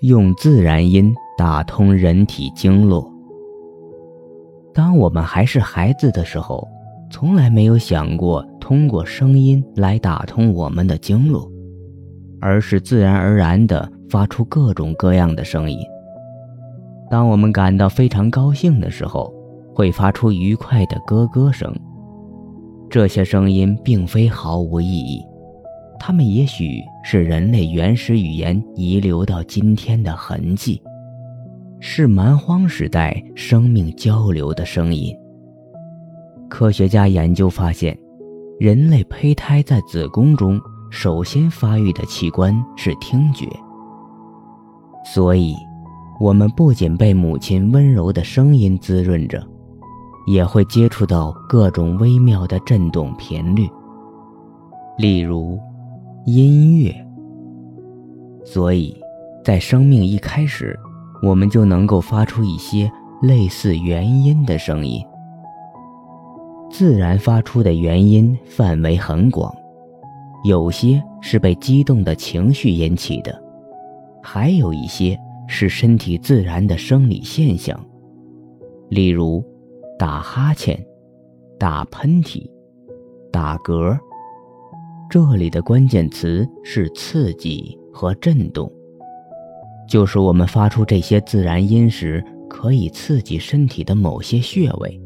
用自然音打通人体经络。当我们还是孩子的时候，从来没有想过通过声音来打通我们的经络，而是自然而然地发出各种各样的声音。当我们感到非常高兴的时候，会发出愉快的咯咯声。这些声音并非毫无意义，它们也许是人类原始语言遗留到今天的痕迹，是蛮荒时代生命交流的声音。科学家研究发现，人类胚胎在子宫中首先发育的器官是听觉，所以，我们不仅被母亲温柔的声音滋润着。也会接触到各种微妙的振动频率，例如音乐。所以，在生命一开始，我们就能够发出一些类似元音的声音。自然发出的元音范围很广，有些是被激动的情绪引起的，还有一些是身体自然的生理现象，例如。打哈欠、打喷嚏、打嗝，这里的关键词是刺激和震动，就是我们发出这些自然音时，可以刺激身体的某些穴位，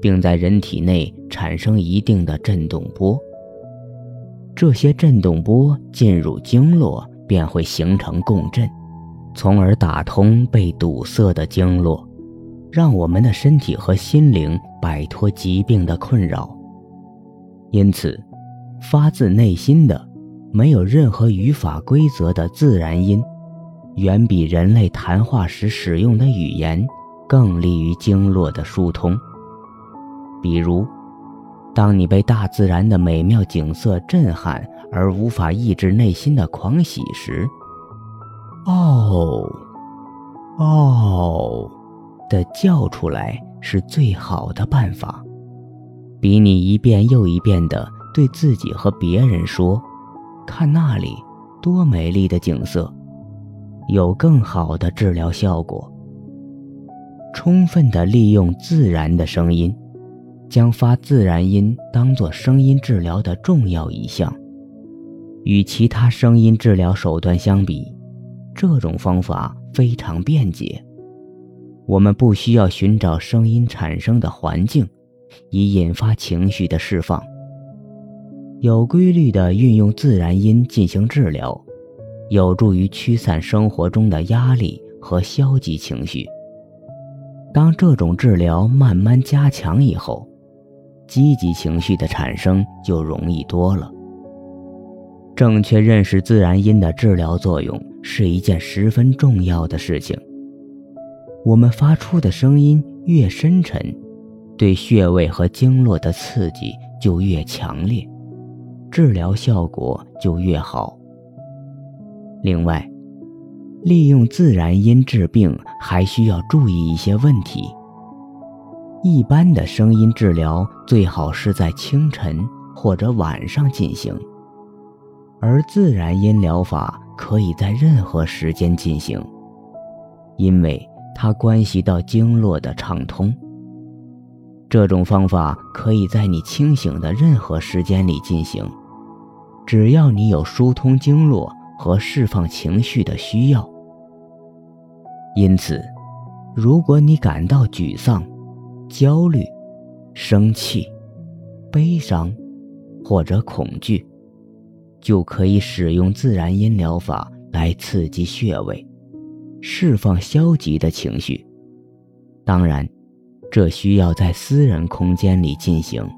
并在人体内产生一定的震动波。这些震动波进入经络，便会形成共振，从而打通被堵塞的经络。让我们的身体和心灵摆脱疾病的困扰。因此，发自内心的、没有任何语法规则的自然音，远比人类谈话时使用的语言更利于经络的疏通。比如，当你被大自然的美妙景色震撼而无法抑制内心的狂喜时，哦，哦。的叫出来是最好的办法，比你一遍又一遍的对自己和别人说“看那里，多美丽的景色”，有更好的治疗效果。充分的利用自然的声音，将发自然音当做声音治疗的重要一项。与其他声音治疗手段相比，这种方法非常便捷。我们不需要寻找声音产生的环境，以引发情绪的释放。有规律地运用自然音进行治疗，有助于驱散生活中的压力和消极情绪。当这种治疗慢慢加强以后，积极情绪的产生就容易多了。正确认识自然音的治疗作用是一件十分重要的事情。我们发出的声音越深沉，对穴位和经络的刺激就越强烈，治疗效果就越好。另外，利用自然音治病还需要注意一些问题。一般的声音治疗最好是在清晨或者晚上进行，而自然音疗法可以在任何时间进行，因为。它关系到经络的畅通。这种方法可以在你清醒的任何时间里进行，只要你有疏通经络和释放情绪的需要。因此，如果你感到沮丧、焦虑、生气、悲伤或者恐惧，就可以使用自然音疗法来刺激穴位。释放消极的情绪，当然，这需要在私人空间里进行。